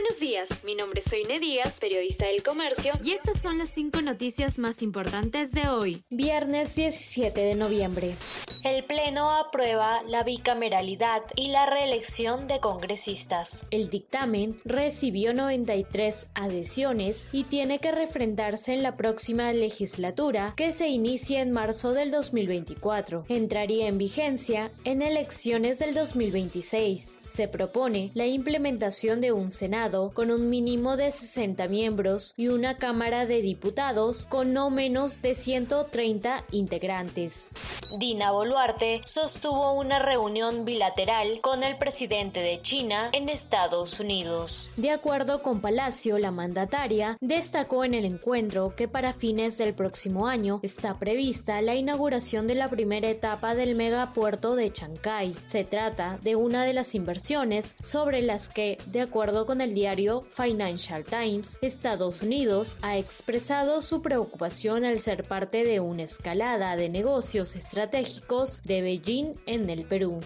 Buenos días, mi nombre es Soine Díaz, periodista del Comercio, y estas son las cinco noticias más importantes de hoy, viernes 17 de noviembre. El Pleno aprueba la bicameralidad y la reelección de congresistas. El dictamen recibió 93 adhesiones y tiene que refrendarse en la próxima legislatura que se inicia en marzo del 2024. Entraría en vigencia en elecciones del 2026. Se propone la implementación de un Senado con un mínimo de 60 miembros y una Cámara de Diputados con no menos de 130 integrantes. Dina Boluarte sostuvo una reunión bilateral con el presidente de China en Estados Unidos. De acuerdo con Palacio, la mandataria destacó en el encuentro que para fines del próximo año está prevista la inauguración de la primera etapa del megapuerto de Chancay. Se trata de una de las inversiones sobre las que, de acuerdo con el diario Financial Times, Estados Unidos ha expresado su preocupación al ser parte de una escalada de negocios estratégicos estratégicos de Beijing en el Perú.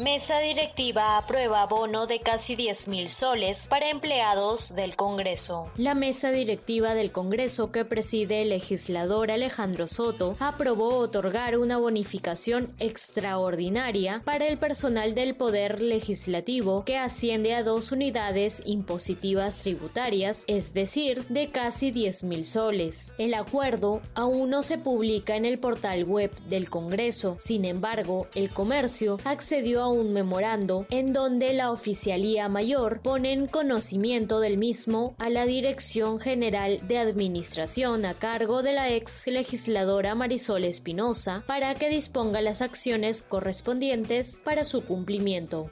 Mesa directiva aprueba bono de casi 10 mil soles para empleados del Congreso. La mesa directiva del Congreso que preside el legislador Alejandro Soto aprobó otorgar una bonificación extraordinaria para el personal del Poder Legislativo que asciende a dos unidades impositivas tributarias, es decir, de casi 10 mil soles. El acuerdo aún no se publica en el portal web del Congreso, sin embargo, el comercio accedió un memorando en donde la Oficialía Mayor pone en conocimiento del mismo a la Dirección General de Administración a cargo de la ex legisladora Marisol Espinosa para que disponga las acciones correspondientes para su cumplimiento.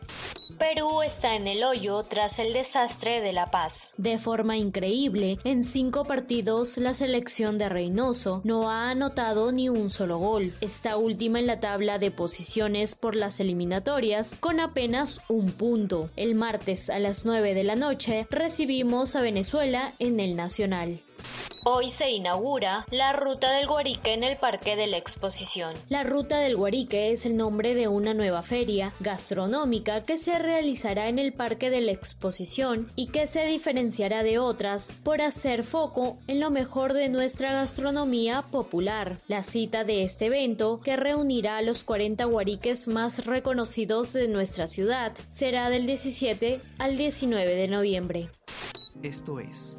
Perú está en el hoyo tras el desastre de La Paz. De forma increíble, en cinco partidos la selección de Reynoso no ha anotado ni un solo gol. Está última en la tabla de posiciones por las eliminatorias con apenas un punto. El martes a las 9 de la noche recibimos a Venezuela en el Nacional. Hoy se inaugura la Ruta del Guarique en el Parque de la Exposición. La Ruta del Guarique es el nombre de una nueva feria gastronómica que se realizará en el Parque de la Exposición y que se diferenciará de otras por hacer foco en lo mejor de nuestra gastronomía popular. La cita de este evento, que reunirá a los 40 guariques más reconocidos de nuestra ciudad, será del 17 al 19 de noviembre. Esto es